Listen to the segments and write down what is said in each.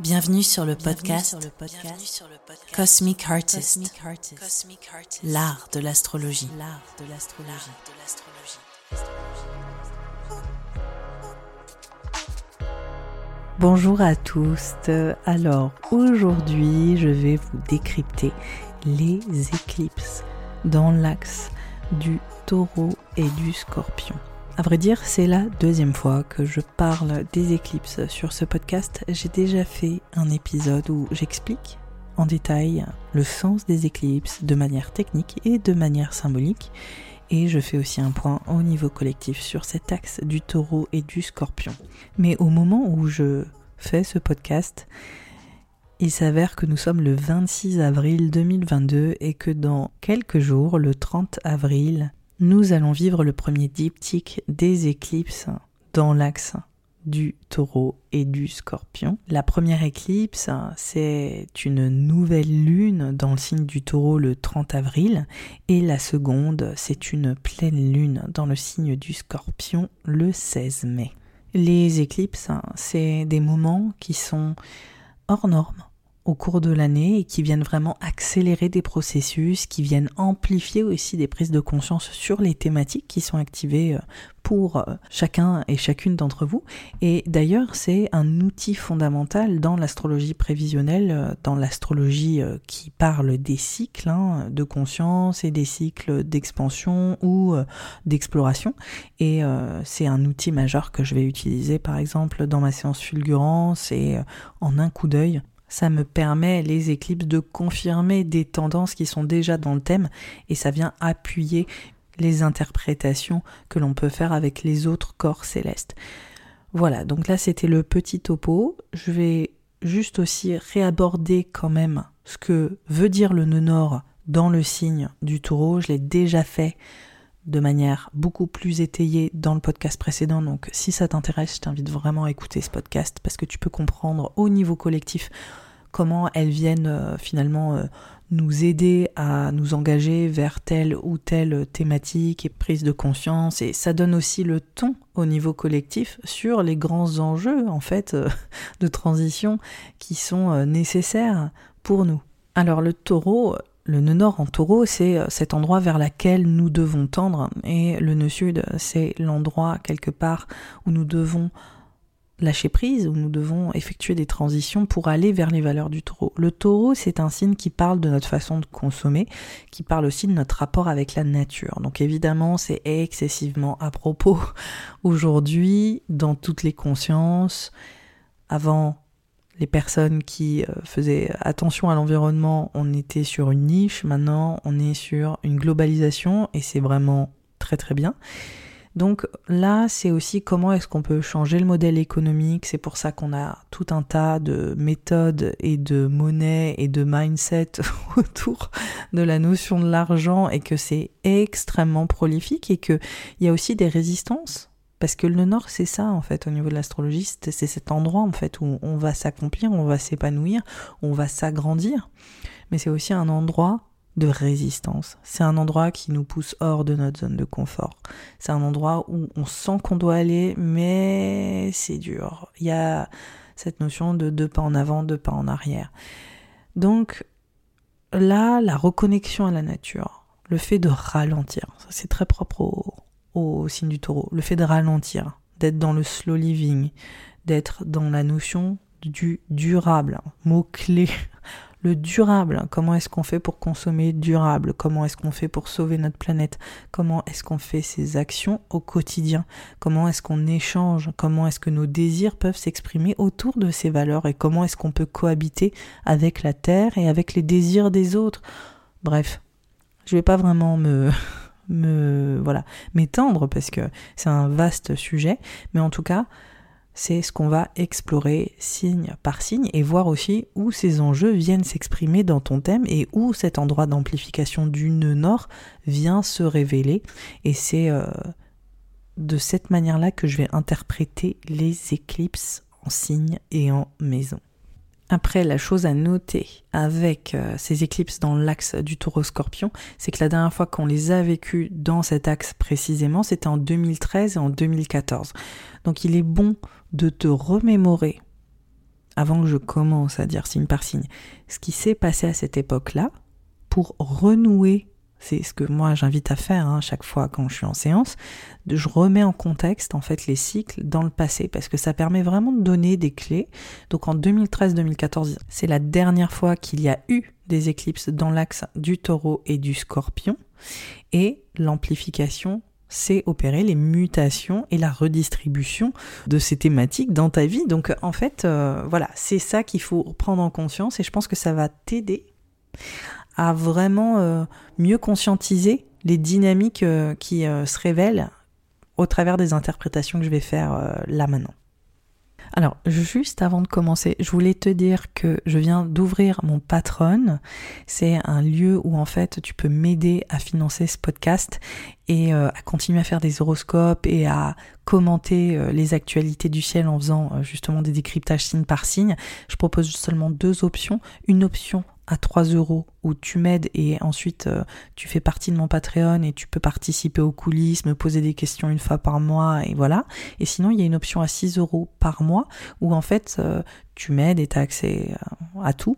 Bienvenue sur le podcast, Cosmic Artist, l'art de l'astrologie. Bonjour à tous. Alors aujourd'hui, je vais vous décrypter les éclipses dans l'axe du taureau et du scorpion. À vrai dire, c'est la deuxième fois que je parle des éclipses sur ce podcast. J'ai déjà fait un épisode où j'explique en détail le sens des éclipses de manière technique et de manière symbolique. Et je fais aussi un point au niveau collectif sur cet axe du taureau et du scorpion. Mais au moment où je fais ce podcast, il s'avère que nous sommes le 26 avril 2022 et que dans quelques jours, le 30 avril, nous allons vivre le premier diptyque des éclipses dans l'axe du taureau et du scorpion. La première éclipse, c'est une nouvelle lune dans le signe du taureau le 30 avril et la seconde, c'est une pleine lune dans le signe du scorpion le 16 mai. Les éclipses, c'est des moments qui sont hors normes au cours de l'année et qui viennent vraiment accélérer des processus, qui viennent amplifier aussi des prises de conscience sur les thématiques qui sont activées euh, pour euh, chacun et chacune d'entre vous. Et d'ailleurs, c'est un outil fondamental dans l'astrologie prévisionnelle, euh, dans l'astrologie qui parle des cycles hein, de conscience et des cycles d'expansion ou d'exploration. Et c'est un outil majeur que je vais utiliser par exemple dans ma séance fulgurance et en un coup d'œil ça me permet, les éclipses, de confirmer des tendances qui sont déjà dans le thème et ça vient appuyer les interprétations que l'on peut faire avec les autres corps célestes. Voilà, donc là c'était le petit topo. Je vais juste aussi réaborder quand même ce que veut dire le nœud nord dans le signe du taureau. Je l'ai déjà fait de manière beaucoup plus étayée dans le podcast précédent. Donc si ça t'intéresse, je t'invite vraiment à écouter ce podcast parce que tu peux comprendre au niveau collectif comment elles viennent euh, finalement euh, nous aider à nous engager vers telle ou telle thématique et prise de conscience et ça donne aussi le ton au niveau collectif sur les grands enjeux en fait euh, de transition qui sont nécessaires pour nous. Alors le taureau, le nœud nord en taureau, c'est euh, cet endroit vers lequel nous devons tendre, et le nœud sud, c'est l'endroit quelque part où nous devons lâcher prise, où nous devons effectuer des transitions pour aller vers les valeurs du taureau. Le taureau, c'est un signe qui parle de notre façon de consommer, qui parle aussi de notre rapport avec la nature. Donc évidemment, c'est excessivement à propos aujourd'hui, dans toutes les consciences, avant les personnes qui euh, faisaient attention à l'environnement, on était sur une niche, maintenant on est sur une globalisation et c'est vraiment très très bien. Donc là, c'est aussi comment est-ce qu'on peut changer le modèle économique. C'est pour ça qu'on a tout un tas de méthodes et de monnaies et de mindset autour de la notion de l'argent et que c'est extrêmement prolifique et qu'il y a aussi des résistances parce que le nord, c'est ça, en fait, au niveau de l'astrologie, c'est cet endroit, en fait, où on va s'accomplir, on va s'épanouir, on va s'agrandir. Mais c'est aussi un endroit de résistance. C'est un endroit qui nous pousse hors de notre zone de confort. C'est un endroit où on sent qu'on doit aller, mais c'est dur. Il y a cette notion de deux pas en avant, deux pas en arrière. Donc là, la reconnexion à la nature, le fait de ralentir, c'est très propre au, au signe du taureau. Le fait de ralentir, d'être dans le slow living, d'être dans la notion du durable, mot-clé. Le durable, comment est-ce qu'on fait pour consommer durable? Comment est-ce qu'on fait pour sauver notre planète? Comment est-ce qu'on fait ces actions au quotidien? Comment est-ce qu'on échange? Comment est-ce que nos désirs peuvent s'exprimer autour de ces valeurs? Et comment est-ce qu'on peut cohabiter avec la Terre et avec les désirs des autres? Bref, je vais pas vraiment me me voilà m'étendre parce que c'est un vaste sujet, mais en tout cas c'est ce qu'on va explorer signe par signe et voir aussi où ces enjeux viennent s'exprimer dans ton thème et où cet endroit d'amplification du nœud nord vient se révéler. Et c'est euh, de cette manière-là que je vais interpréter les éclipses en signe et en maison. Après, la chose à noter avec euh, ces éclipses dans l'axe du taureau scorpion, c'est que la dernière fois qu'on les a vécues dans cet axe précisément, c'était en 2013 et en 2014. Donc il est bon de te remémorer avant que je commence à dire signe par signe, ce qui s'est passé à cette époque-là, pour renouer c'est ce que moi j'invite à faire hein, chaque fois quand je suis en séance. Je remets en contexte en fait les cycles dans le passé parce que ça permet vraiment de donner des clés. Donc en 2013-2014, c'est la dernière fois qu'il y a eu des éclipses dans l'axe du taureau et du scorpion. Et l'amplification s'est opérée, les mutations et la redistribution de ces thématiques dans ta vie. Donc en fait, euh, voilà, c'est ça qu'il faut prendre en conscience et je pense que ça va t'aider à vraiment euh, mieux conscientiser les dynamiques euh, qui euh, se révèlent au travers des interprétations que je vais faire là maintenant. Alors, juste avant de commencer, je voulais te dire que je viens d'ouvrir mon Patreon. C'est un lieu où en fait tu peux m'aider à financer ce podcast et à continuer à faire des horoscopes et à commenter les actualités du ciel en faisant justement des décryptages signe par signe. Je propose seulement deux options. Une option à 3 euros où tu m'aides et ensuite euh, tu fais partie de mon Patreon et tu peux participer aux coulisses, me poser des questions une fois par mois et voilà. Et sinon, il y a une option à 6 euros par mois où en fait euh, tu m'aides et tu as accès euh, à tout.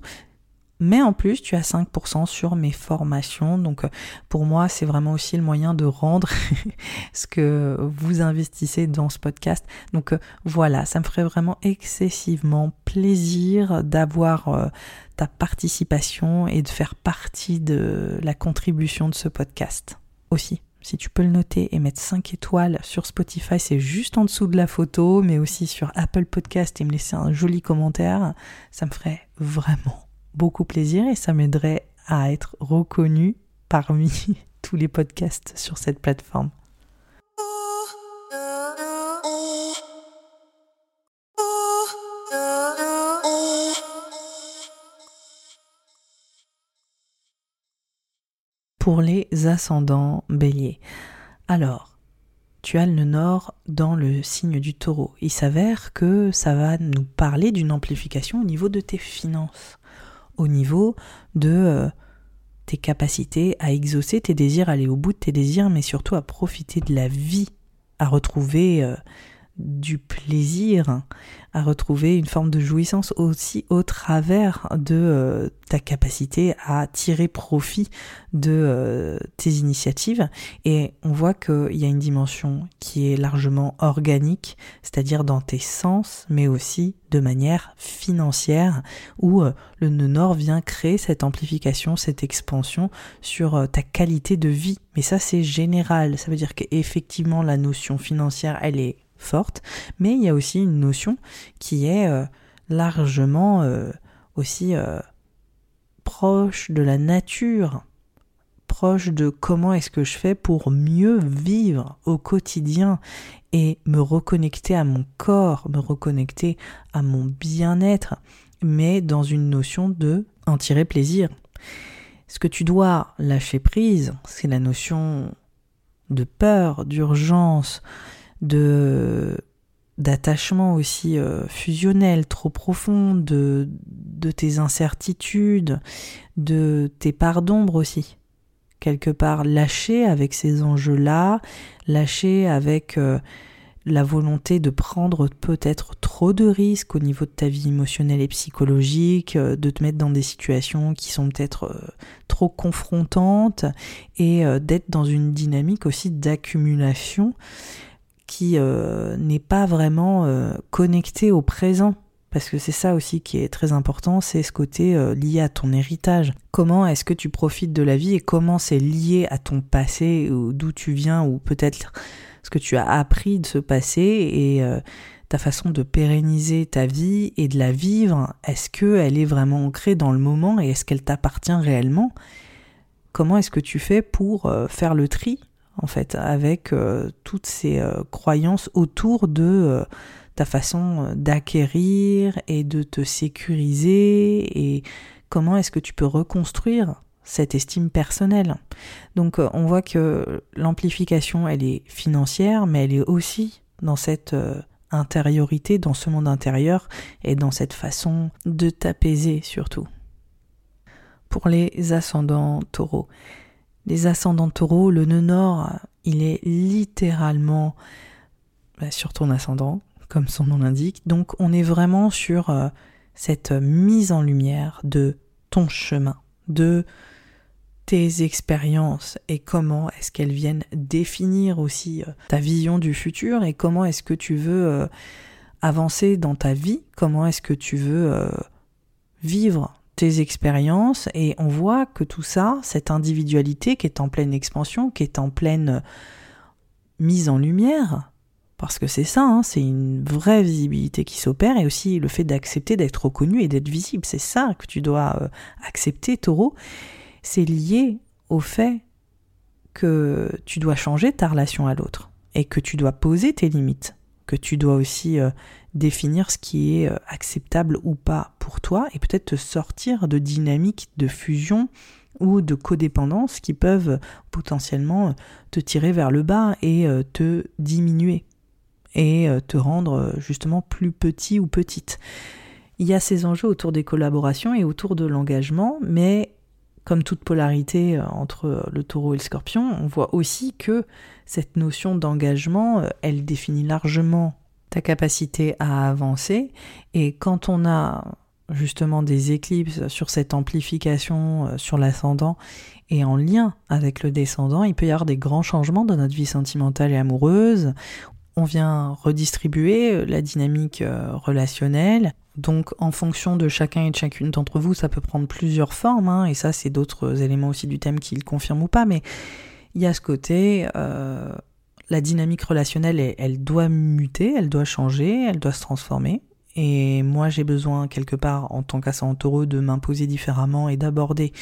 Mais en plus, tu as 5% sur mes formations. Donc pour moi, c'est vraiment aussi le moyen de rendre ce que vous investissez dans ce podcast. Donc voilà, ça me ferait vraiment excessivement plaisir d'avoir ta participation et de faire partie de la contribution de ce podcast aussi. Si tu peux le noter et mettre 5 étoiles sur Spotify, c'est juste en dessous de la photo, mais aussi sur Apple Podcast et me laisser un joli commentaire, ça me ferait vraiment beaucoup plaisir et ça m'aiderait à être reconnu parmi tous les podcasts sur cette plateforme. Les ascendants béliers. Alors, tu as le nord dans le signe du taureau. Il s'avère que ça va nous parler d'une amplification au niveau de tes finances, au niveau de euh, tes capacités à exaucer tes désirs, aller au bout de tes désirs, mais surtout à profiter de la vie, à retrouver euh, du plaisir, à retrouver une forme de jouissance aussi au travers de euh, ta capacité à tirer profit de euh, tes initiatives. Et on voit qu'il y a une dimension qui est largement organique, c'est-à-dire dans tes sens, mais aussi de manière financière, où euh, le nœud nord vient créer cette amplification, cette expansion sur ta qualité de vie. Mais ça, c'est général. Ça veut dire qu'effectivement, la notion financière, elle est forte, mais il y a aussi une notion qui est euh, largement euh, aussi euh, proche de la nature, proche de comment est-ce que je fais pour mieux vivre au quotidien et me reconnecter à mon corps, me reconnecter à mon bien-être, mais dans une notion de en tirer plaisir. Ce que tu dois lâcher prise, c'est la notion de peur, d'urgence, de d'attachement aussi euh, fusionnel trop profond, de, tes incertitudes, de tes parts d'ombre aussi. Quelque part lâcher avec ces enjeux-là, lâcher avec euh, la volonté de prendre peut-être trop de risques au niveau de ta vie émotionnelle et psychologique, euh, de te mettre dans des situations qui sont peut-être trop confrontantes et d'être dans une dynamique aussi d'accumulation qui euh, n'est pas vraiment euh, connecté au présent. Parce que c'est ça aussi qui est très important, c'est ce côté euh, lié à ton héritage. Comment est-ce que tu profites de la vie et comment c'est lié à ton passé d'où tu viens ou peut-être ce que tu as appris de ce passé et ta façon de pérenniser ta vie et de la vivre? Est-ce qu'elle est vraiment ancrée dans le moment et est-ce qu'elle t'appartient réellement? Comment est-ce que tu fais pour faire le tri en fait, avec euh, toutes ces euh, croyances autour de euh, ta façon d'acquérir et de te sécuriser et comment est-ce que tu peux reconstruire cette estime personnelle. Donc on voit que l'amplification, elle est financière, mais elle est aussi dans cette intériorité, dans ce monde intérieur et dans cette façon de t'apaiser surtout. Pour les ascendants taureaux, les ascendants taureaux, le nœud nord, il est littéralement bah, sur ton ascendant, comme son nom l'indique. Donc on est vraiment sur euh, cette mise en lumière de ton chemin, de tes expériences et comment est-ce qu'elles viennent définir aussi euh, ta vision du futur et comment est-ce que tu veux euh, avancer dans ta vie, comment est-ce que tu veux euh, vivre tes expériences et on voit que tout ça, cette individualité qui est en pleine expansion, qui est en pleine mise en lumière, parce que c'est ça, hein, c'est une vraie visibilité qui s'opère et aussi le fait d'accepter d'être reconnu et d'être visible, c'est ça que tu dois accepter, taureau. C'est lié au fait que tu dois changer ta relation à l'autre et que tu dois poser tes limites, que tu dois aussi euh, définir ce qui est euh, acceptable ou pas pour toi et peut-être te sortir de dynamiques de fusion ou de codépendance qui peuvent potentiellement te tirer vers le bas et euh, te diminuer et te rendre justement plus petit ou petite. Il y a ces enjeux autour des collaborations et autour de l'engagement, mais comme toute polarité euh, entre euh, le taureau et le scorpion, on voit aussi que cette notion d'engagement, euh, elle définit largement ta capacité à avancer. Et quand on a justement des éclipses sur cette amplification sur l'ascendant et en lien avec le descendant, il peut y avoir des grands changements dans notre vie sentimentale et amoureuse. On vient redistribuer la dynamique relationnelle. Donc en fonction de chacun et de chacune d'entre vous, ça peut prendre plusieurs formes, hein, et ça c'est d'autres éléments aussi du thème qui le confirment ou pas, mais il y a ce côté, euh, la dynamique relationnelle, elle, elle, doit muter, elle doit changer, elle doit se transformer, et moi j'ai besoin quelque part en tant qu'ascendant taureau de m'imposer différemment et d'aborder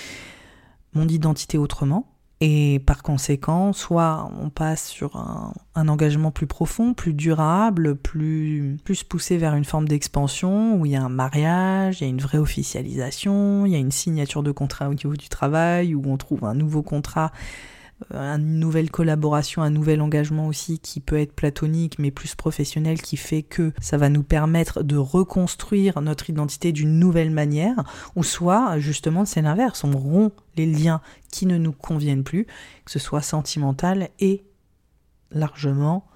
mon identité autrement, et par conséquent, soit on passe sur un, engagement plus profond, plus durable, plus, plus poussé vers une forme d'expansion, où il y a un mariage, il y a une vraie officialisation, il y a une signature de contrat au niveau du travail, où on trouve un nouveau contrat une nouvelle collaboration, un nouvel engagement aussi qui peut être platonique mais plus professionnel qui fait que ça va nous permettre de reconstruire notre identité d'une nouvelle manière ou soit justement c'est l'inverse, on rompt les liens qui ne nous conviennent plus, que ce soit sentimental et largement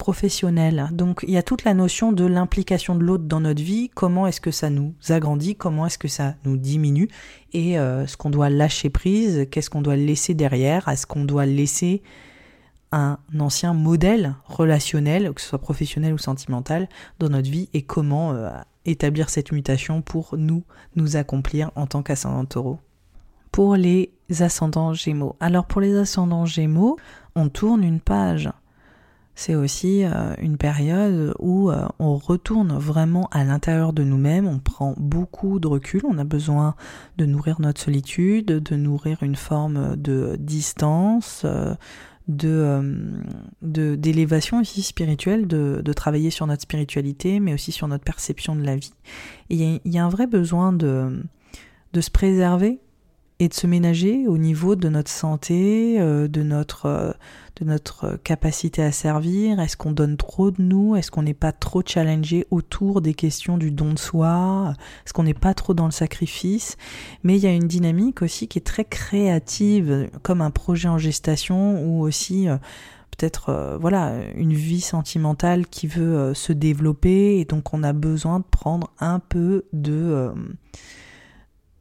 professionnel. Donc il y a toute la notion de l'implication de l'autre dans notre vie, comment est-ce que ça nous agrandit, comment est-ce que ça nous diminue, et euh, ce qu'on doit lâcher prise, qu'est-ce qu'on doit laisser derrière, est-ce qu'on doit laisser un ancien modèle relationnel, que ce soit professionnel ou sentimental, dans notre vie, et comment euh, établir cette mutation pour nous, nous accomplir en tant qu'ascendant taureau? Pour les ascendants gémeaux. Alors pour les ascendants gémeaux, on tourne une page c'est aussi euh, une période où euh, on retourne vraiment à l'intérieur de nous-mêmes, on prend beaucoup de recul, on a besoin de nourrir notre solitude, de nourrir une forme de distance, euh, de d'élévation aussi spirituelle, de, travailler sur notre spiritualité, mais aussi sur notre perception de la vie. il y, a un vrai besoin de, de se préserver et de se ménager au niveau de notre santé, de notre de notre capacité à servir? Est-ce qu'on donne trop de nous? Est-ce qu'on n'est pas trop challengé autour des questions du don de soi? Est-ce qu'on n'est pas trop dans le sacrifice? Mais il y a une dynamique aussi qui est très créative, comme un projet en gestation ou aussi euh, peut-être euh, voilà une vie sentimentale qui veut euh, se développer et donc on a besoin de prendre un peu de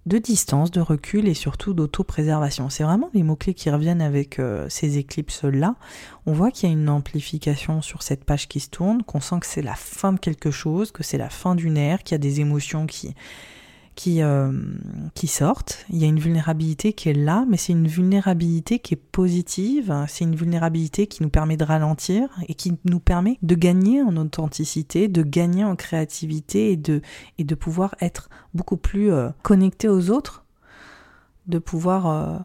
de distance, de recul et surtout d'auto-préservation. C'est vraiment les mots-clés qui reviennent avec euh, ces éclipses-là. On voit qu'il y a une amplification sur cette page qui se tourne, qu'on sent que c'est la fin de quelque chose, que c'est la fin d'une ère, qu'il y a des émotions qui, qui, euh, qui sortent. Il y a une vulnérabilité qui est là, mais c'est une vulnérabilité qui est positive. C'est une vulnérabilité qui nous permet de ralentir et qui nous permet de gagner en authenticité, de gagner en créativité et de, et de pouvoir être beaucoup plus euh, connecté aux autres, de pouvoir euh,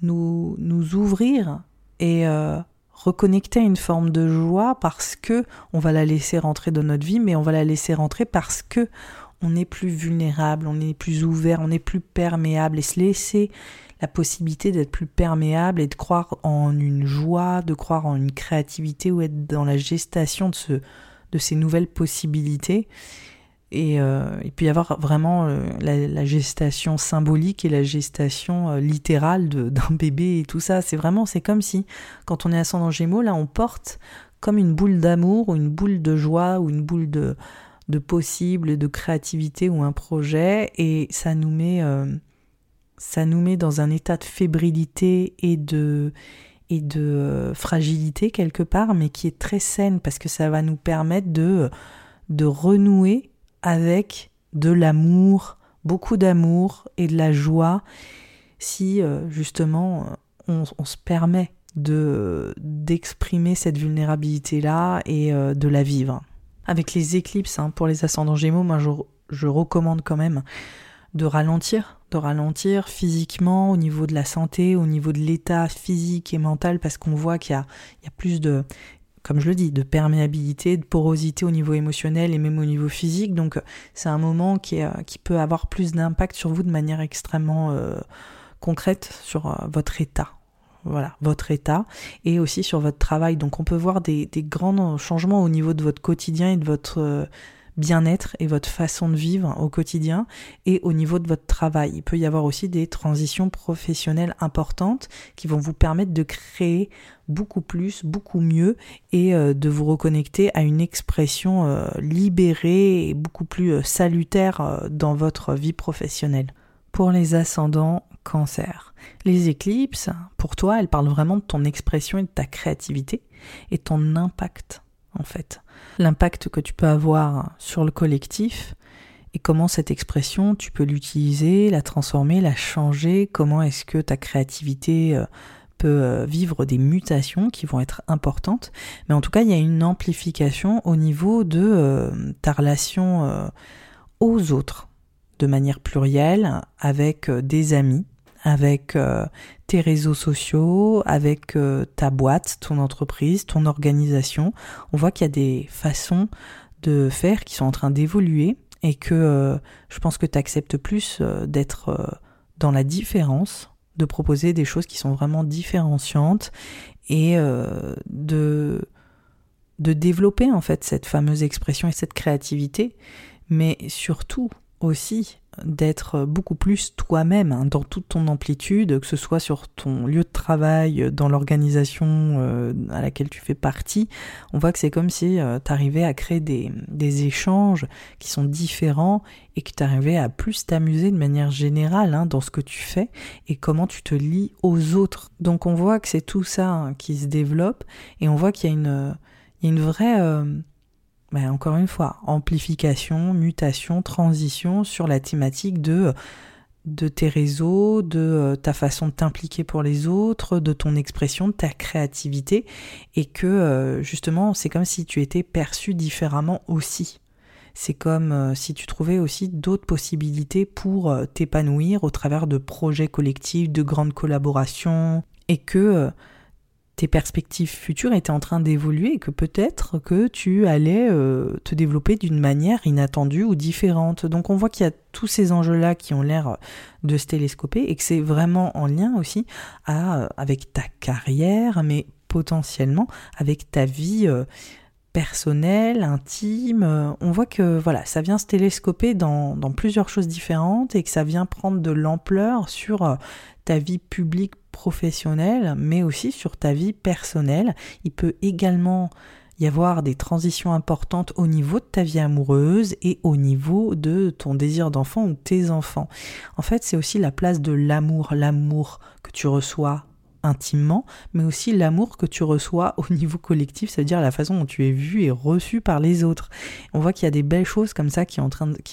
nous, nous ouvrir et reconnecter à une forme de joie parce que on va la laisser rentrer dans notre vie, mais on va la laisser rentrer parce que on est plus vulnérable, on est plus ouvert, on est plus perméable et se laisser la possibilité d'être plus perméable et de croire en une joie, de croire en une créativité ou être dans la gestation de, ce, de ces nouvelles possibilités. Et euh, y avoir vraiment euh, la, gestation symbolique et la gestation euh, littérale d'un bébé et tout ça. C'est vraiment, c'est comme si, quand on est ascendant Gémeaux, là, on porte comme une boule d'amour ou une boule de joie ou une boule de, de possible, de créativité ou un projet, et ça nous met, euh, ça nous met dans un état de fébrilité et de, et de euh, fragilité quelque part, mais qui est très saine parce que ça va nous permettre de, de renouer avec de l'amour, beaucoup d'amour et de la joie si euh, justement on, se permet de d'exprimer cette vulnérabilité là et de la vivre. Avec les éclipses hein, pour les ascendants Gémeaux, moi je, recommande quand même de ralentir, de ralentir physiquement au niveau de la santé, au niveau de l'état physique et mental, parce qu'on voit qu'il y a, plus de, comme je le dis, de perméabilité, de porosité au niveau émotionnel et même au niveau physique. Donc c'est un moment qui, qui peut avoir plus d'impact sur vous de manière extrêmement euh, concrète sur euh, votre état. Voilà, votre état et aussi sur votre travail. Donc on peut voir des, grands changements au niveau de votre quotidien et de votre euh, bien-être et votre façon de vivre au quotidien et au niveau de votre travail. Il peut y avoir aussi des transitions professionnelles importantes qui vont vous permettre de créer beaucoup plus, beaucoup mieux et euh, de vous reconnecter à une expression euh, libérée et beaucoup plus salutaire dans votre vie professionnelle. Pour les ascendants cancer, les éclipses, pour toi, elles parlent vraiment de ton expression et de ta créativité et ton impact en fait. L'impact que tu peux avoir sur le collectif et comment cette expression, tu peux l'utiliser, la transformer, la changer, comment est-ce que ta créativité euh, peut euh, vivre des mutations qui vont être importantes. Mais en tout cas, il y a une amplification au niveau de euh, ta relation aux autres, de manière plurielle, avec des amis, avec euh, tes réseaux sociaux, avec euh, ta boîte, ton entreprise, ton organisation. On voit qu'il y a des façons de faire qui sont en train d'évoluer et que euh, je pense que tu acceptes plus d'être dans la différence, de proposer des choses qui sont vraiment différenciantes et de de développer en fait cette fameuse expression et cette créativité, mais surtout aussi d'être beaucoup plus toi-même hein, dans toute ton amplitude, que ce soit sur ton lieu de travail, dans l'organisation euh, à laquelle tu fais partie. On voit que c'est comme si euh, tu arrivais à créer des, des, échanges qui sont différents et que tu arrivais à plus t'amuser de manière générale hein, dans ce que tu fais et comment tu te lis aux autres. Donc on voit que c'est tout ça hein, qui se développe et on voit qu'il y a une, y a une vraie... Euh, ben, encore une fois, amplification, mutation, transition sur la thématique de, de tes réseaux, de euh, ta façon de t'impliquer pour les autres, de ton expression, de ta créativité, et que euh, justement c'est comme si tu étais perçu différemment aussi. C'est comme euh, si tu trouvais aussi d'autres possibilités pour t'épanouir au travers de projets collectifs, de grandes collaborations, et que tes perspectives futures étaient en train d'évoluer et que peut-être que tu allais euh, te développer d'une manière inattendue ou différente. Donc on voit qu'il y a tous ces enjeux-là qui ont l'air de se télescoper et que c'est vraiment en lien aussi à, avec ta carrière, mais potentiellement avec ta vie euh, personnelle, intime. On voit que voilà, ça vient se télescoper dans, plusieurs choses différentes et que ça vient prendre de l'ampleur sur euh, ta vie publique professionnelle, mais aussi sur ta vie personnelle. Il peut également y avoir des transitions importantes au niveau de ta vie amoureuse et au niveau de ton désir d'enfant ou tes enfants. En fait, c'est aussi la place de l'amour, l'amour que tu reçois intimement, mais aussi l'amour que tu reçois au niveau collectif, c'est-à-dire la façon dont tu es vu et reçu par les autres. On voit qu'il y a des belles choses comme ça qui,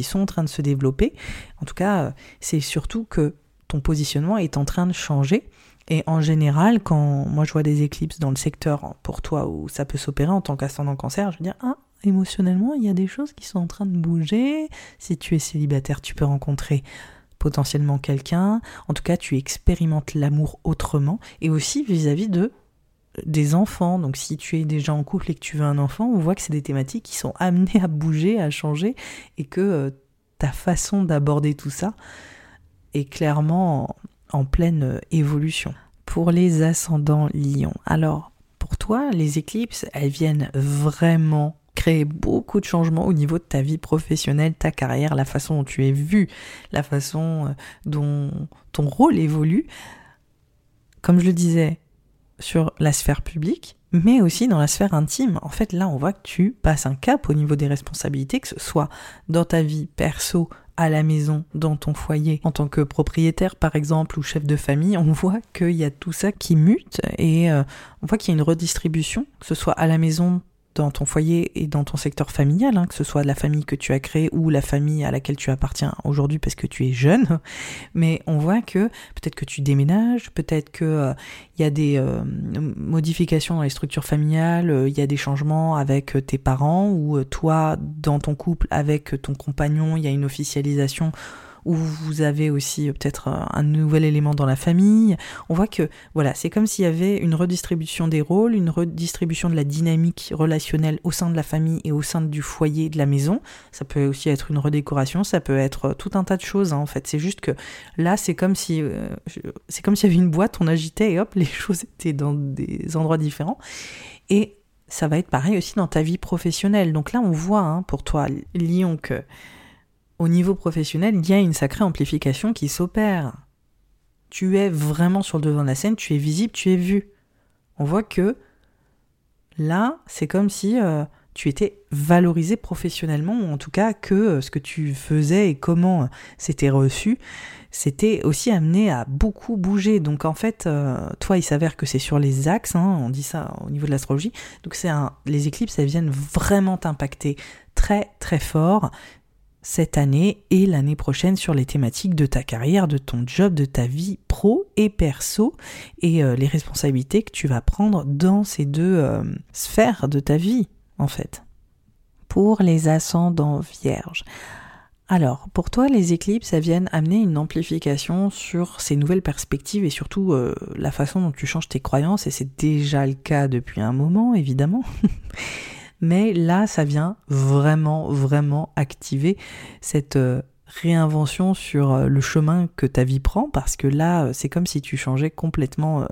sont en train de se développer. En tout cas, c'est surtout que positionnement est en train de changer et en général, quand moi je vois des éclipses dans le secteur pour toi où ça peut s'opérer en tant qu'ascendant cancer, je veux dire, ah, émotionnellement, il y a des choses qui sont en train de bouger. Si tu es célibataire, tu peux rencontrer potentiellement quelqu'un. En tout cas, tu expérimentes l'amour autrement et aussi vis-à-vis de des enfants. Donc si tu es déjà en couple et que tu veux un enfant, on voit que c'est des thématiques qui sont amenées à bouger, à changer et que euh, ta façon d'aborder tout ça clairement en pleine évolution. Pour les ascendants lions, alors pour toi, les éclipses, elles viennent vraiment créer beaucoup de changements au niveau de ta vie professionnelle, ta carrière, la façon dont tu es vu, la façon euh, dont ton rôle évolue. Comme je le disais, sur la sphère publique, mais aussi dans la sphère intime. En fait, là, on voit que tu passes un cap au niveau des responsabilités, que ce soit dans ta vie perso, à la maison, dans ton foyer, en tant que propriétaire par exemple ou chef de famille, on voit qu'il y a tout ça qui mute et euh, on voit qu'il y a une redistribution, que ce soit à la maison, dans ton foyer et dans ton secteur familial, hein, que ce soit la famille que tu as créée ou la famille à laquelle tu appartiens aujourd'hui parce que tu es jeune, mais on voit que peut-être que tu déménages, peut-être que euh, il y a des euh, modifications dans les structures familiales, euh, il y a des changements avec tes parents ou toi dans ton couple avec ton compagnon, il y a une officialisation où vous avez aussi euh, peut-être euh, un nouvel élément dans la famille. On voit que voilà, c'est comme s'il y avait une redistribution des rôles, une redistribution de la dynamique relationnelle au sein de la famille et au sein du foyer de la maison. Ça peut aussi être une redécoration, ça peut être euh, tout un tas de choses hein, en fait. C'est juste que là, c'est comme si c'est comme s'il y avait une boîte, on agitait et hop, les choses étaient dans des endroits différents. Et ça va être pareil aussi dans ta vie professionnelle. Donc là, on voit hein, pour toi, Lyon, que au niveau professionnel, il y a une sacrée amplification qui s'opère. Tu es vraiment sur le devant de la scène, tu es visible, tu es vu. On voit que là, c'est comme si euh, tu étais valorisé professionnellement, ou en tout cas que euh, ce que tu faisais et comment euh, c'était reçu, c'était aussi amené à beaucoup bouger. Donc en fait, toi, il s'avère que c'est sur les axes, hein, on dit ça au niveau de l'astrologie, donc les éclipses, elles viennent vraiment t'impacter très très fort cette année et l'année prochaine sur les thématiques de ta carrière, de ton job, de ta vie pro et perso et euh, les responsabilités que tu vas prendre dans ces deux euh, sphères de ta vie en fait. Pour les ascendants vierges. Alors, pour toi, les éclipses, ça viennent amener une amplification sur ces nouvelles perspectives et surtout euh, la façon dont tu changes tes croyances, et c'est déjà le cas depuis un moment, évidemment. Mais là, ça vient vraiment, vraiment activer cette euh, réinvention sur euh, le chemin que ta vie prend, parce que là, euh, c'est comme si tu changeais complètement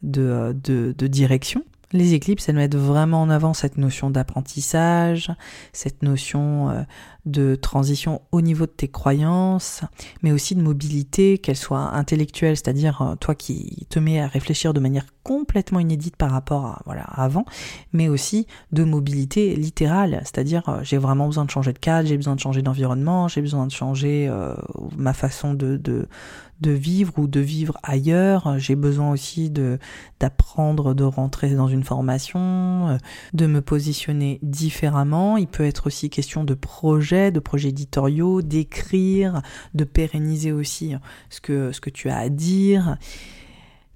de, de, direction. Les éclipses, elles mettent vraiment en avant cette notion d'apprentissage, cette notion de transition au niveau de tes croyances, mais aussi de mobilité, qu'elle soit intellectuelle, c'est-à-dire euh, toi qui te mets à réfléchir de manière complètement inédite par rapport à avant, mais aussi de mobilité littérale, c'est-à-dire euh, j'ai vraiment besoin de changer de cadre, j'ai besoin de changer d'environnement, j'ai besoin de changer euh, ma façon de de vivre ou de vivre ailleurs. J'ai besoin aussi d'apprendre, de rentrer dans une formation, de me positionner différemment. Il peut être aussi question de projet de projets éditoriaux, d'écrire, de pérenniser aussi ce que, ce que tu as à dire.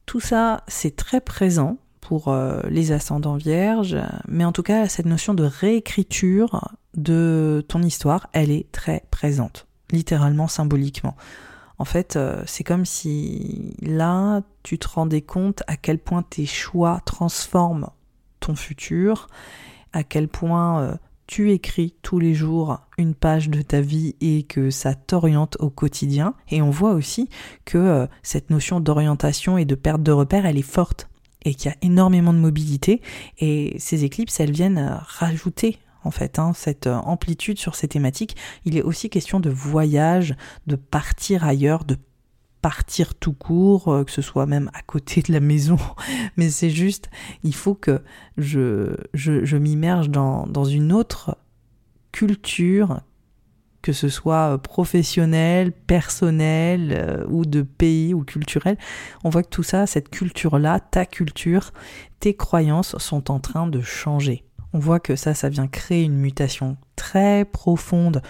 Tout ça, c'est très présent pour euh, les ascendants vierges, mais en tout cas, cette notion de réécriture de ton histoire, elle est très présente, littéralement, symboliquement. En fait, euh, c'est comme si là, tu te rendais compte à quel point tes choix transforment ton futur, à quel point euh, tu écris tous les jours une page de ta vie et que ça t'oriente au quotidien. Et on voit aussi que euh, cette notion d'orientation et de perte de repères, elle est forte et qu'il y a énormément de mobilité. Et ces éclipses, elles viennent rajouter en fait, hein, cette euh, amplitude sur ces thématiques. Il est aussi question de voyage, de partir ailleurs, de partir tout court, euh, que ce soit même à côté de la maison, mais c'est juste, il faut que je, m'immerge dans, une autre culture, que ce soit euh, professionnel, personnel euh, ou de pays ou culturel. On voit que tout ça, cette culture-là, ta culture, tes croyances sont en train de changer. On voit que ça, ça vient créer une mutation très profonde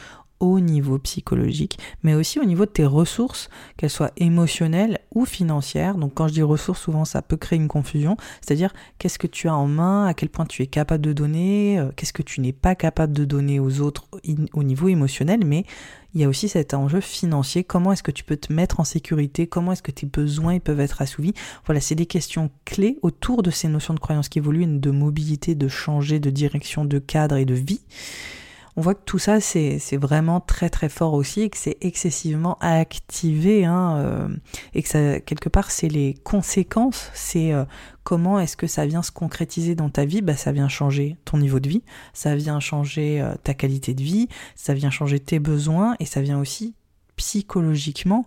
au niveau psychologique, mais aussi au niveau de tes ressources, qu'elles soient émotionnelles ou financières. Donc quand je dis ressources, souvent ça peut créer une confusion, c'est-à-dire qu'est-ce que tu as en main, à quel point tu es capable de donner, euh, qu'est-ce que tu n'es pas capable de donner aux autres au niveau émotionnel, mais il y a aussi cet enjeu financier, comment est-ce que tu peux te mettre en sécurité, comment est-ce que tes besoins peuvent être assouvis? Voilà, c'est des questions clés autour de ces notions de croyances qui évoluent, de mobilité, de changer de direction, de cadre et de vie on voit que tout ça c'est vraiment très très fort aussi et que c'est excessivement activé hein, euh, et que quelque part c'est les conséquences c'est euh, comment est-ce que ça vient se concrétiser dans ta vie? Bah ça vient changer ton niveau de vie ça vient changer euh, ta qualité de vie ça vient changer tes besoins et ça vient aussi psychologiquement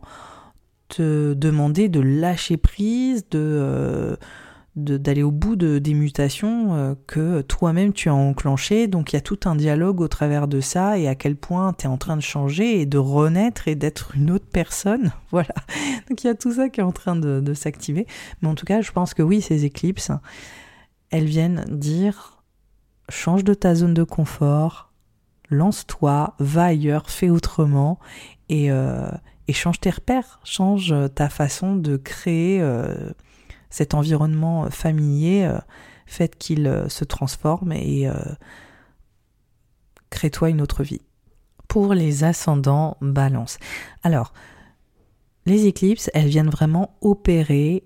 te demander de lâcher prise de d'aller au bout de, des mutations euh, que toi-même tu as enclenchées. Donc il y a tout un dialogue au travers de ça et à quel point tu es en train de changer et de renaître et d'être une autre personne. Voilà. Donc il y a tout ça qui est en train de, s'activer. Mais en tout cas, je pense que oui, ces éclipses, elles viennent dire change de ta zone de confort, lance-toi, va ailleurs, fais autrement et, euh, et change tes repères, change ta façon de créer euh, cet environnement familier, euh, fait qu'il euh, se transforme et crée-toi une autre vie. Pour les ascendants balance. Alors, les éclipses, elles viennent vraiment opérer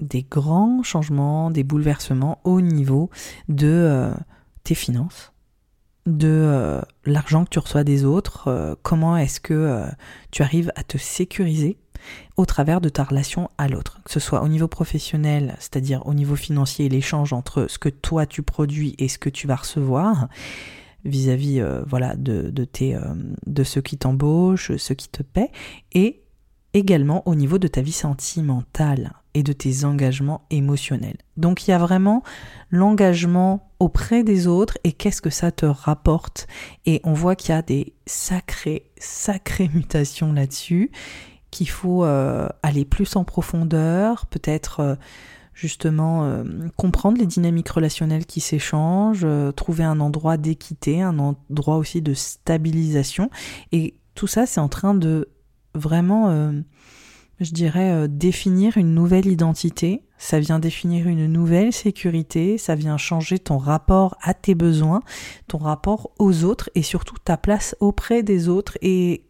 des grands changements, des bouleversements au niveau de tes finances, de euh, l'argent que tu reçois des autres, euh, comment est-ce que euh, tu arrives à te sécuriser au travers de ta relation à l'autre, que ce soit au niveau professionnel, c'est-à-dire au niveau financier, l'échange entre ce que toi tu produis et ce que tu vas recevoir vis-à-vis voilà de, de, tes, de ceux qui t'embauchent, ceux qui te paient, et également au niveau de ta vie sentimentale et de tes engagements émotionnels. Donc il y a vraiment l'engagement auprès des autres et qu'est-ce que ça te rapporte. Et on voit qu'il y a des sacrées, sacrées mutations là-dessus, qu'il faut euh, aller plus en profondeur, peut-être euh, justement euh, comprendre les dynamiques relationnelles qui s'échangent, trouver un endroit d'équité, un endroit aussi de stabilisation. Et tout ça, c'est en train de vraiment je dirais, définir une nouvelle identité, ça vient définir une nouvelle sécurité, ça vient changer ton rapport à tes besoins, ton rapport aux autres et surtout ta place auprès des autres et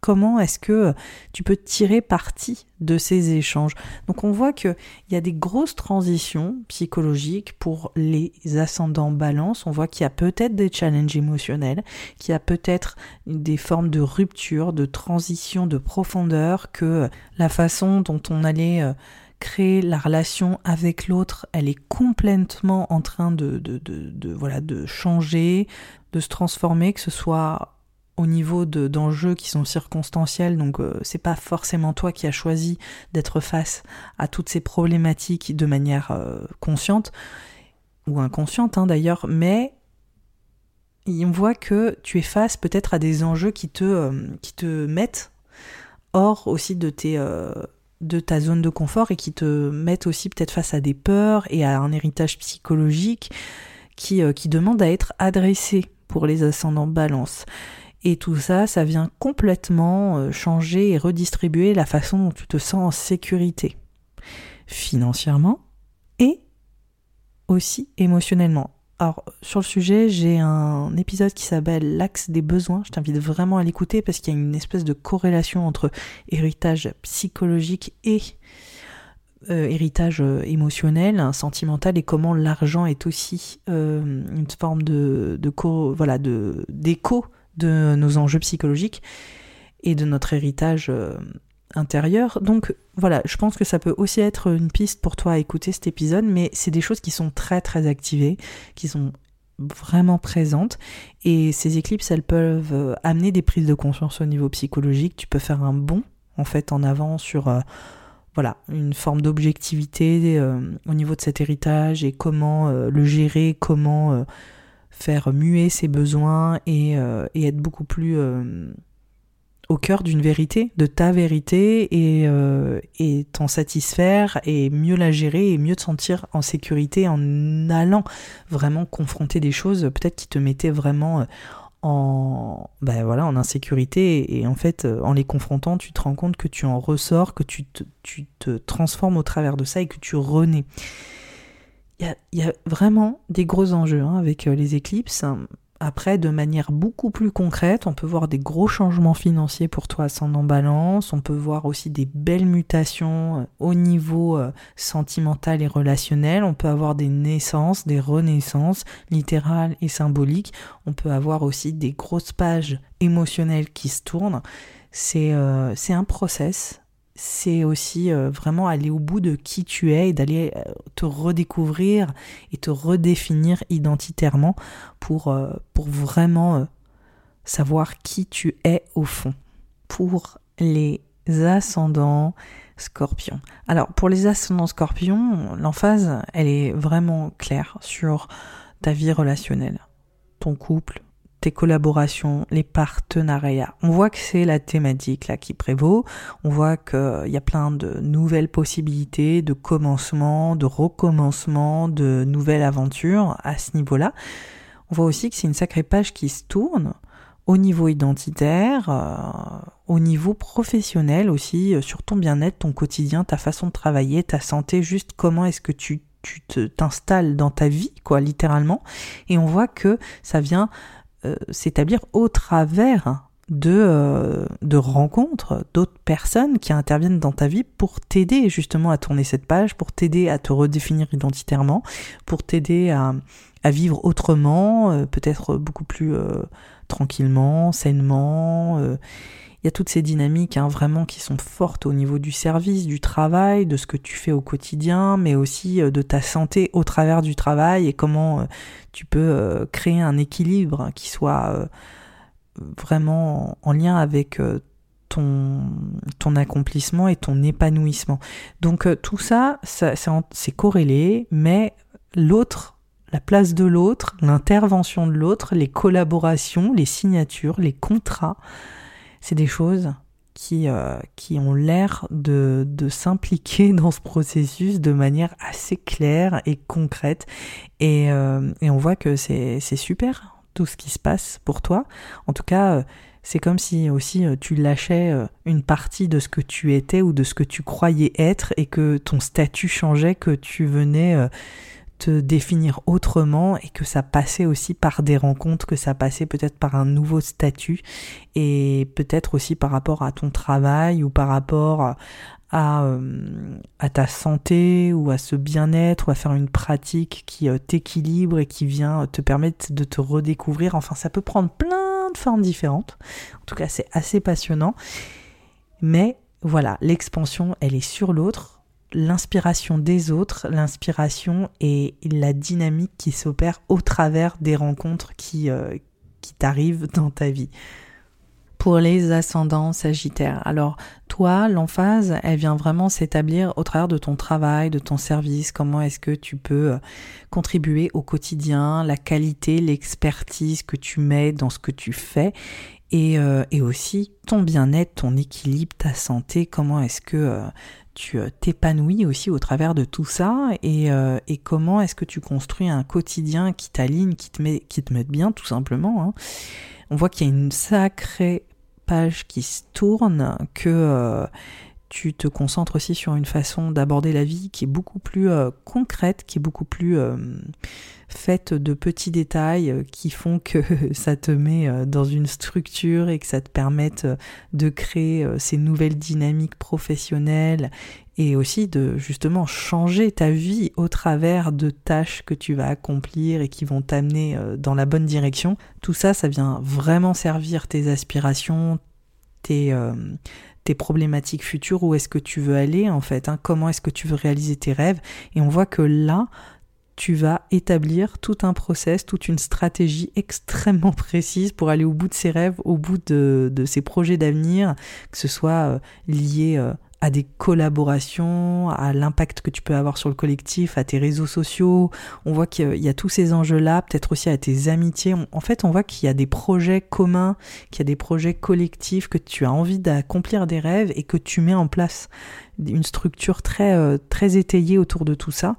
comment est-ce que tu peux tirer parti de ces échanges? Donc on voit qu'il y a des grosses transitions psychologiques pour les ascendants balance. On voit qu'il y a peut-être des challenges émotionnels, qu'il y a peut-être des formes de rupture, de transition, de profondeur, que la façon dont on allait euh, créer la relation avec l'autre, elle est complètement en train de, de changer, de se transformer, que ce soit au niveau d'enjeux qui sont circonstanciels, donc euh, c'est pas forcément toi qui as choisi d'être face à toutes ces problématiques de manière euh, consciente ou inconsciente hein, d'ailleurs, mais on voit que tu es face peut-être à des enjeux qui te, euh, qui te mettent hors aussi de tes de ta zone de confort et qui te mettent aussi peut-être face à des peurs et à un héritage psychologique qui, qui demande à être adressé pour les ascendants balance. Et tout ça, ça vient complètement euh, changer et redistribuer la façon dont tu te sens en sécurité, financièrement et aussi émotionnellement. Alors sur le sujet, j'ai un épisode qui s'appelle l'axe des besoins. Je t'invite vraiment à l'écouter parce qu'il y a une espèce de corrélation entre héritage psychologique et euh, héritage euh, émotionnel, sentimental et comment l'argent est aussi une forme de, de voilà de d'écho de nos enjeux psychologiques et de notre héritage euh, intérieur. Donc voilà, je pense que ça peut aussi être une piste pour toi à écouter cet épisode, mais c'est des choses qui sont très très activées, qui sont vraiment présentes et ces éclipses elles peuvent euh, amener des prises de conscience au niveau psychologique tu peux faire un bond en fait en avant sur euh, voilà une forme d'objectivité au niveau de cet héritage et comment le gérer comment faire muer ses besoins et, euh, être beaucoup plus euh, au cœur d'une vérité, de ta vérité euh, et t'en satisfaire et mieux la gérer et mieux te sentir en sécurité en allant vraiment confronter des choses peut-être qui te mettaient vraiment en ben en insécurité et en fait en les confrontant tu te rends compte que tu en ressors que tu te, tu te transformes au travers de ça et que tu renais il y a, vraiment des gros enjeux hein, avec euh, les éclipses. Après, de manière beaucoup plus concrète, on peut voir des gros changements financiers pour toi ascendant balance, on peut voir aussi des belles mutations euh, au niveau euh, sentimental et relationnel, on peut avoir des naissances, des renaissances littérales et symboliques, on peut avoir aussi des grosses pages émotionnelles qui se tournent. C'est un process c'est aussi euh, vraiment aller au bout de qui tu es et d'aller euh, te redécouvrir et te redéfinir identitairement pour, euh, pour vraiment savoir qui tu es au fond. Pour les ascendants scorpions. Alors pour les ascendants scorpions, l'emphase, elle est vraiment claire sur ta vie relationnelle, ton couple, tes collaborations, les partenariats. On voit que c'est la thématique là qui prévaut. On voit qu'il y a plein de nouvelles possibilités, de commencement, de recommencement, de nouvelles aventures à ce niveau-là. On voit aussi que c'est une sacrée page qui se tourne au niveau identitaire, euh, au niveau professionnel aussi, euh, sur ton bien-être, ton quotidien, ta façon de travailler, ta santé, juste comment est-ce que tu tu t'installes dans ta vie, quoi, littéralement. Et on voit que ça vient euh, s'établir au travers de, euh, de rencontres d'autres personnes qui interviennent dans ta vie pour t'aider justement à tourner cette page, pour t'aider à te redéfinir identitairement, pour t'aider à, à, vivre autrement, euh, peut-être beaucoup plus tranquillement, sainement il y a toutes ces dynamiques hein, vraiment qui sont fortes au niveau du service, du travail, de ce que tu fais au quotidien, mais aussi euh, de ta santé au travers du travail et comment euh, tu peux euh, créer un équilibre qui soit vraiment en lien avec ton, accomplissement et ton épanouissement. Donc tout ça, ça c'est corrélé, mais l'autre la place de l'autre, l'intervention de l'autre, les collaborations, les signatures, les contrats, c'est des choses qui, euh, ont l'air de, s'impliquer dans ce processus de manière assez claire et concrète. Et, euh, on voit que c'est super tout ce qui se passe pour toi. En tout cas, euh, c'est comme si aussi tu lâchais une partie de ce que tu étais ou de ce que tu croyais être et que ton statut changeait, que tu venais te définir autrement et que ça passait aussi par des rencontres, que ça passait peut-être par un nouveau statut et peut-être aussi par rapport à ton travail ou par rapport à, euh, ta santé ou à ce bien-être ou à faire une pratique qui euh, t'équilibre et qui vient te permettre de te redécouvrir. Enfin, ça peut prendre plein de formes différentes. En tout cas, c'est assez passionnant. Mais voilà, l'expansion, elle est sur l'autre l'inspiration des autres, l'inspiration et la dynamique qui s'opère au travers des rencontres qui, euh, qui t'arrivent dans ta vie. Pour les ascendants sagittaires. Alors, toi, l'emphase, elle vient vraiment s'établir au travers de ton travail, de ton service. Comment est-ce que tu peux euh, contribuer au quotidien, la qualité, l'expertise que tu mets dans ce que tu fais et, euh, et aussi ton bien-être, ton équilibre, ta santé, comment est-ce que tu euh, t'épanouis aussi au travers de tout ça et, euh, et comment est-ce que tu construis un quotidien qui t'aligne, qui te met, qui te mette bien tout simplement. Hein. On voit qu'il y a une sacrée page qui se tourne, que euh, tu te concentres aussi sur une façon d'aborder la vie qui est beaucoup plus concrète, qui est beaucoup plus faite de petits détails qui font que ça te met dans une structure et que ça te permette de créer ces nouvelles dynamiques professionnelles et aussi de justement changer ta vie au travers de tâches que tu vas accomplir et qui vont t'amener dans la bonne direction. Tout ça, ça vient vraiment servir tes aspirations, tes, tes problématiques futures, où est-ce que tu veux aller en fait, hein, comment est-ce que tu veux réaliser tes rêves. Et on voit que là, tu vas établir tout un process, toute une stratégie extrêmement précise pour aller au bout de ses rêves, au bout de, de ses projets d'avenir, que ce soit euh, lié euh, à des collaborations, à l'impact que tu peux avoir sur le collectif, à tes réseaux sociaux. On voit qu'il y a tous ces enjeux-là, peut-être aussi à tes amitiés. En fait, on voit qu'il y a des projets communs, qu'il y a des projets collectifs, que tu as envie d'accomplir des rêves et que tu mets en place une structure très, euh, très étayée autour de tout ça.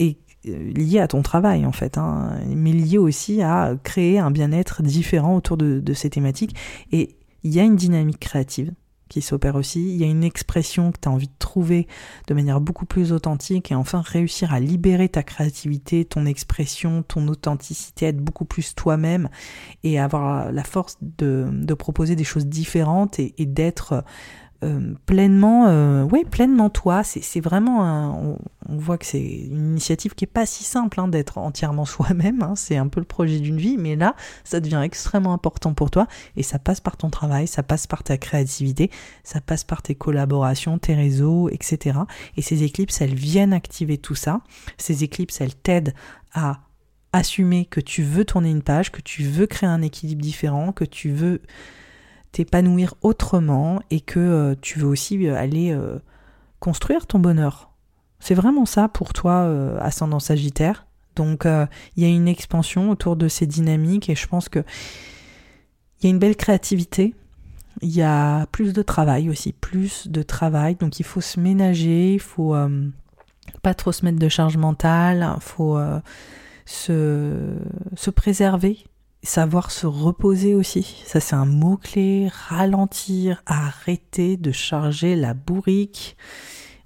Et euh, lié à ton travail en fait, hein, mais lié aussi à créer un bien-être différent autour de, de, ces thématiques. Et il y a une dynamique créative qui s'opère aussi, il y a une expression que tu as envie de trouver de manière beaucoup plus authentique et enfin réussir à libérer ta créativité, ton expression, ton authenticité, être beaucoup plus toi-même et avoir la force de, proposer des choses différentes et d'être euh, pleinement, euh, ouais, pleinement toi. C'est vraiment, on, voit que c'est une initiative qui est pas si simple hein, d'être entièrement soi-même. Hein, c'est un peu le projet d'une vie, mais là, ça devient extrêmement important pour toi et ça passe par ton travail, ça passe par ta créativité, ça passe par tes collaborations, tes réseaux, etc. Et ces éclipses, elles viennent activer tout ça. Ces éclipses, elles t'aident à assumer que tu veux tourner une page, que tu veux créer un équilibre différent, que tu veux t'épanouir autrement et que euh, tu veux aussi aller construire ton bonheur. C'est vraiment ça pour toi, ascendant Sagittaire. Donc il y a une expansion autour de ces dynamiques et je pense que il y a une belle créativité. Il y a plus de travail aussi, plus de travail. Donc il faut se ménager, il faut pas trop se mettre de charge mentale, il faut se préserver, savoir se reposer aussi. Ça, c'est un mot-clé. Ralentir, arrêter de charger la bourrique.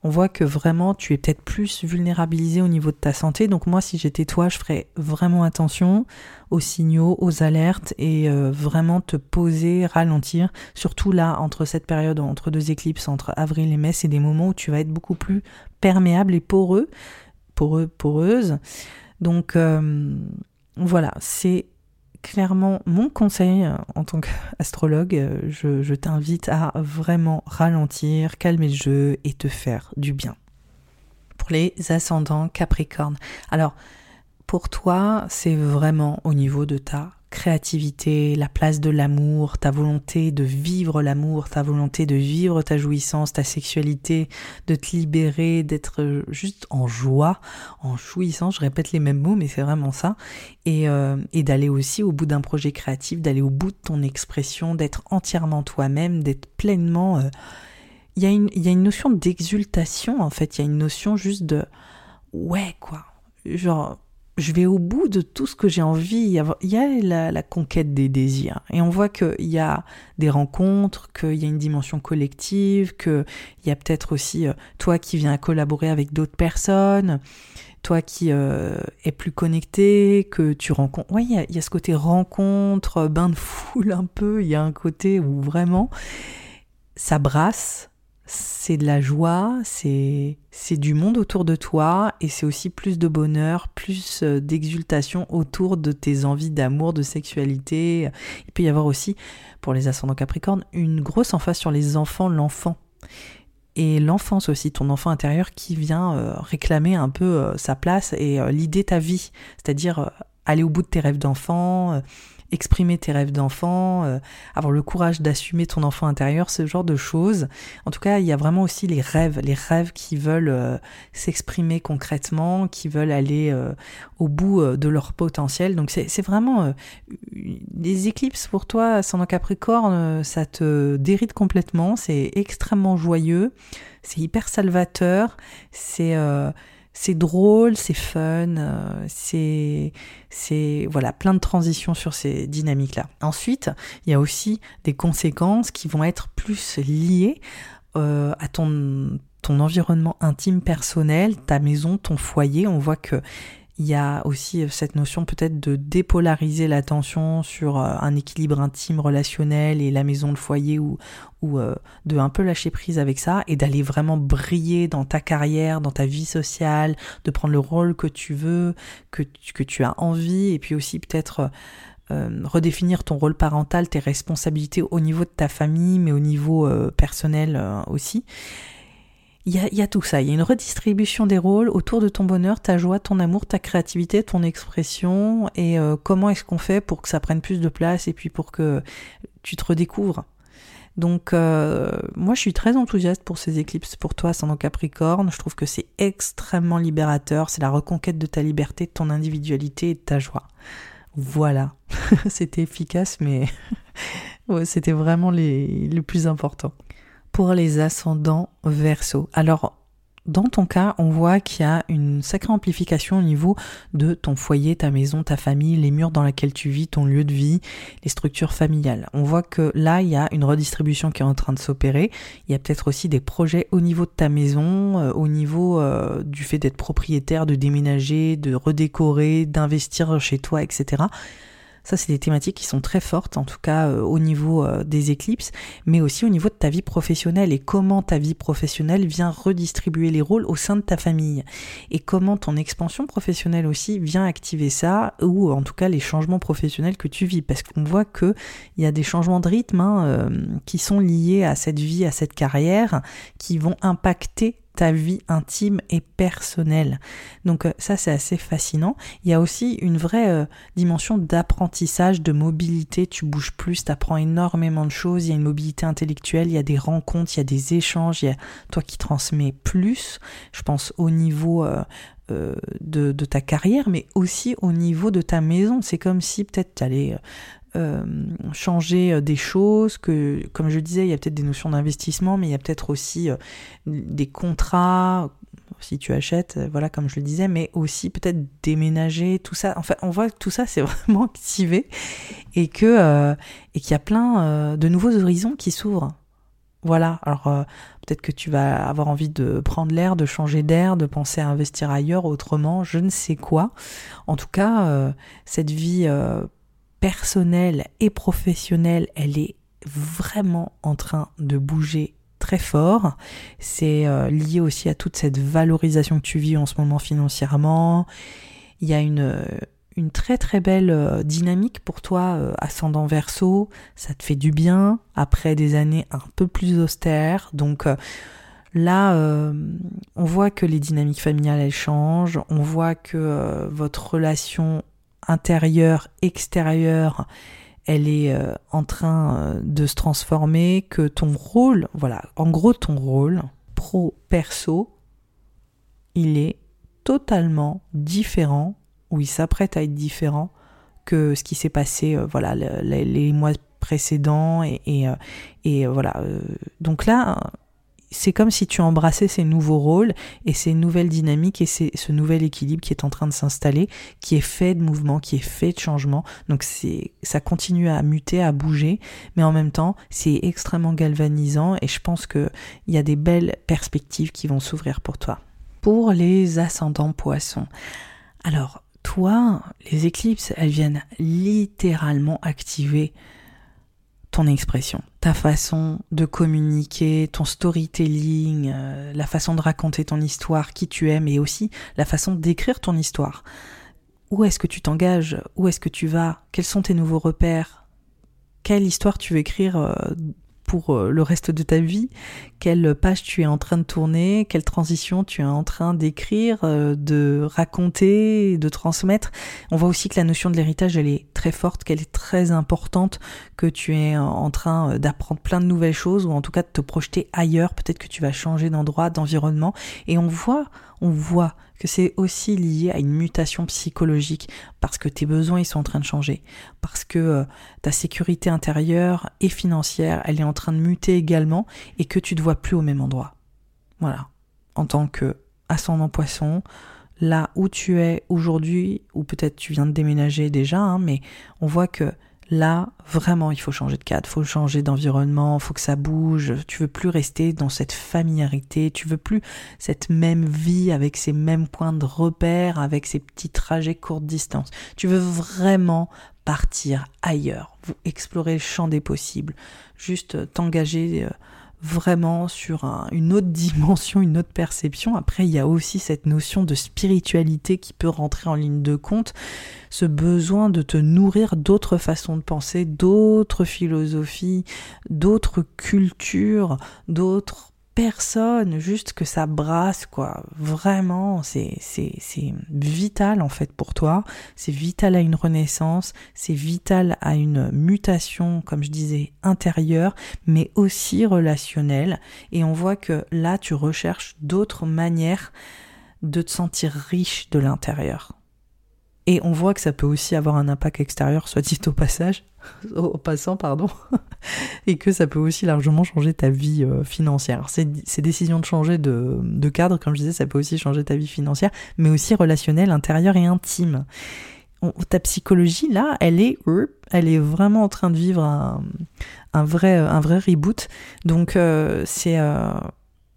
On voit que vraiment tu es peut-être plus vulnérabilisé au niveau de ta santé. Donc moi, si j'étais toi, je ferais vraiment attention aux signaux, aux alertes et euh, vraiment te poser, ralentir. Surtout là, entre cette période, entre deux éclipses, entre avril et mai, c'est des moments où tu vas être beaucoup plus perméable et poreux, poreux, poreuse. Donc euh, voilà, c'est clairement mon conseil euh, en tant qu'astrologue. Euh, je, je t'invite à vraiment ralentir, calmer le jeu et te faire du bien. Pour les ascendants Capricorne. Alors, pour toi, c'est vraiment au niveau de ta créativité, la place de l'amour, ta volonté de vivre l'amour, ta volonté de vivre ta jouissance, ta sexualité, de te libérer, d'être juste en joie, en jouissance, je répète les mêmes mots, mais c'est vraiment ça, et, euh, et d'aller aussi au bout d'un projet créatif, d'aller au bout de ton expression, d'être entièrement toi-même, d'être pleinement... Euh, il y, a une, y a une notion d'exultation, en fait, il y a une notion juste de... Ouais, quoi. Genre, je vais au bout de tout ce que j'ai envie. Il y a la, conquête des désirs. Et on voit qu'il y a des rencontres, qu'il y a une dimension collective, qu'il y a peut-être aussi euh, toi qui viens collaborer avec d'autres personnes, toi qui euh, es plus connecté, que tu rencontres. Oui, il y, a, ce côté rencontre, bain de foule un peu. Il y a un côté où vraiment ça brasse c'est de la joie, c'est du monde autour de toi et c'est aussi plus de bonheur, plus euh, d'exultation autour de tes envies d'amour, de sexualité. Il peut y avoir aussi pour les ascendants Capricorne une grosse emphase sur les enfants, l'enfant. Et l'enfance aussi, ton enfant intérieur qui vient euh, réclamer un peu euh, sa place et l'idée ta vie, c'est-à-dire aller au bout de tes rêves d'enfant, exprimer tes rêves d'enfant, euh, avoir le courage d'assumer ton enfant intérieur, ce genre de choses. En tout cas, il y a vraiment aussi les rêves, les rêves qui veulent euh, s'exprimer concrètement, qui veulent aller euh, au bout de leur potentiel. Donc c'est vraiment les éclipses pour toi, ascendant Capricorne, ça te déride complètement, c'est extrêmement joyeux, c'est hyper salvateur, c'est c'est drôle, c'est fun, euh, c'est voilà plein de transitions sur ces dynamiques là. Ensuite, il y a aussi des conséquences qui vont être plus liées euh, à ton ton environnement intime personnel, ta maison, ton foyer. On voit que il y a aussi euh, cette notion peut-être de dépolariser l'attention sur euh, un équilibre intime relationnel et la maison, le foyer ou, euh, de un peu lâcher prise avec ça et d'aller vraiment briller dans ta carrière, dans ta vie sociale, de prendre le rôle que tu veux, que, que tu as envie et puis aussi peut-être redéfinir ton rôle parental, tes responsabilités au niveau de ta famille mais au niveau personnel aussi. Il y a, tout ça, il y a une redistribution des rôles autour de ton bonheur, ta joie, ton amour, ta créativité, ton expression, et euh, comment est-ce qu'on fait pour que ça prenne plus de place et puis pour que tu te redécouvres. Donc euh, moi je suis très enthousiaste pour ces éclipses pour toi sans Capricorne, je trouve que c'est extrêmement libérateur, c'est la reconquête de ta liberté, de ton individualité et de ta joie. Voilà, c'était efficace mais c'était vraiment les, le plus important pour les ascendants verso. Alors, dans ton cas, on voit qu'il y a une sacrée amplification au niveau de ton foyer, ta maison, ta famille, les murs dans lesquels tu vis, ton lieu de vie, les structures familiales. On voit que là, il y a une redistribution qui est en train de s'opérer. Il y a peut-être aussi des projets au niveau de ta maison, euh, au niveau euh, du fait d'être propriétaire, de déménager, de redécorer, d'investir chez toi, etc. Ça, c'est des thématiques qui sont très fortes, en tout cas euh, au niveau euh, des éclipses, mais aussi au niveau de ta vie professionnelle et comment ta vie professionnelle vient redistribuer les rôles au sein de ta famille. Et comment ton expansion professionnelle aussi vient activer ça, ou en tout cas les changements professionnels que tu vis. Parce qu'on voit qu'il y a des changements de rythme hein, euh, qui sont liés à cette vie, à cette carrière, qui vont impacter ta vie intime et personnelle. Donc euh, ça c'est assez fascinant. Il y a aussi une vraie euh, dimension d'apprentissage, de mobilité. Tu bouges plus, tu apprends énormément de choses. Il y a une mobilité intellectuelle, il y a des rencontres, il y a des échanges. Il y a toi qui transmets plus. Je pense au niveau euh, de, de, ta carrière, mais aussi au niveau de ta maison. C'est comme si peut-être tu allais euh, changer euh, des choses, que comme je disais, il y a peut-être des notions d'investissement, mais il y a peut-être aussi euh, des contrats si tu achètes, voilà, comme je le disais, mais aussi peut-être déménager, tout ça. Enfin, on voit que tout ça, c'est vraiment activé et que et qu'il y a plein de nouveaux horizons qui s'ouvrent. Voilà. Alors peut-être que tu vas avoir envie de prendre l'air, de changer d'air, de penser à investir ailleurs, autrement, je ne sais quoi. En tout cas, cette vie personnelle et professionnelle, elle est vraiment en train de bouger très fort. C'est euh, lié aussi à toute cette valorisation que tu vis en ce moment financièrement. Il y a une, euh, très très belle euh, dynamique pour toi, ascendant verso. Ça te fait du bien après des années un peu plus austères. Donc là, on voit que les dynamiques familiales elles changent. On voit que votre relation intérieure, extérieure, elle est euh, en train euh, de se transformer, que ton rôle, voilà, en gros ton rôle pro-perso, il est totalement différent, ou il s'apprête à être différent que ce qui s'est passé, euh, voilà, les, mois précédents et voilà. donc là, c'est comme si tu embrassais ces nouveaux rôles et ces nouvelles dynamiques et ce nouvel équilibre qui est en train de s'installer, qui est fait de mouvement, qui est fait de changement. Donc c'est, ça continue à muter, à bouger, mais en même temps, c'est extrêmement galvanisant et je pense qu'il y a des belles perspectives qui vont s'ouvrir pour toi. Pour les ascendants poissons. Alors, toi, les éclipses, elles viennent littéralement activer expression, ta façon de communiquer, ton storytelling, euh, la façon de raconter ton histoire, qui tu es, mais aussi la façon d'écrire ton histoire. Où est-ce que tu t'engages? Où est-ce que tu vas? Quels sont tes nouveaux repères? Quelle histoire tu veux écrire euh, pour euh, le reste de ta vie, quelle page tu es en train de tourner, quelle transition tu es en train d'écrire, euh, de raconter, de transmettre. On voit aussi que la notion de l'héritage, elle est très forte, qu'elle est très importante, que tu es en train euh, d'apprendre plein de nouvelles choses ou en tout cas de te projeter ailleurs. Peut-être que tu vas changer d'endroit, d'environnement. Et on voit, on voit que c'est aussi lié à une mutation psychologique parce que tes besoins ils sont en train de changer, parce que euh, ta sécurité intérieure et financière elle est en train de muter également et que tu te vois plus au même endroit. Voilà. En tant que ascendant poisson, là où tu es aujourd'hui, ou peut-être tu viens de déménager déjà, hein, mais on voit que Là, vraiment, il faut changer de cadre, faut changer d'environnement, faut que ça bouge. Tu veux plus rester dans cette familiarité, tu veux plus cette même vie avec ces mêmes points de repère, avec ces petits trajets courte distance. Tu veux vraiment partir ailleurs, explorer le champ des possibles, juste t'engager euh, vraiment sur une autre dimension, une autre perception. Après, il y a aussi cette notion de spiritualité qui peut rentrer en ligne de compte, ce besoin de te nourrir d'autres façons de penser, d'autres philosophies, d'autres cultures, d'autres personne, juste que ça brasse, quoi. Vraiment, c'est, c'est, c'est vital, en fait, pour toi. C'est vital à une renaissance, c'est vital à une mutation, comme je disais, intérieure, mais aussi relationnelle. Et on voit que là, tu recherches d'autres manières de te sentir riche de l'intérieur. Et on voit que ça peut aussi avoir un impact extérieur, soit dit au passage, au passant, pardon, et que ça peut aussi largement changer ta vie euh, financière. Ces, décisions de changer de, cadre, comme je disais, ça peut aussi changer ta vie financière, mais aussi relationnelle, intérieure et intime. ta psychologie, là, elle est, elle est vraiment en train de vivre un, vrai, un vrai reboot. Donc, euh, c'est, euh,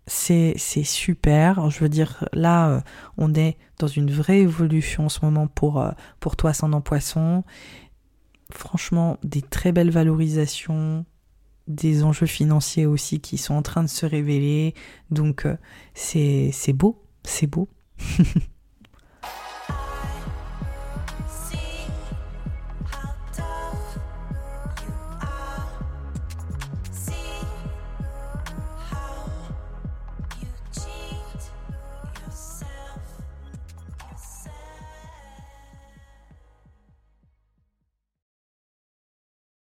c'est super. Je veux dire, là, euh, on est dans une vraie évolution en ce moment pour, euh, pour toi, ascendant poisson. Franchement, des très belles valorisations, des enjeux financiers aussi qui sont en train de se révéler. Donc, euh, c'est beau, c'est beau.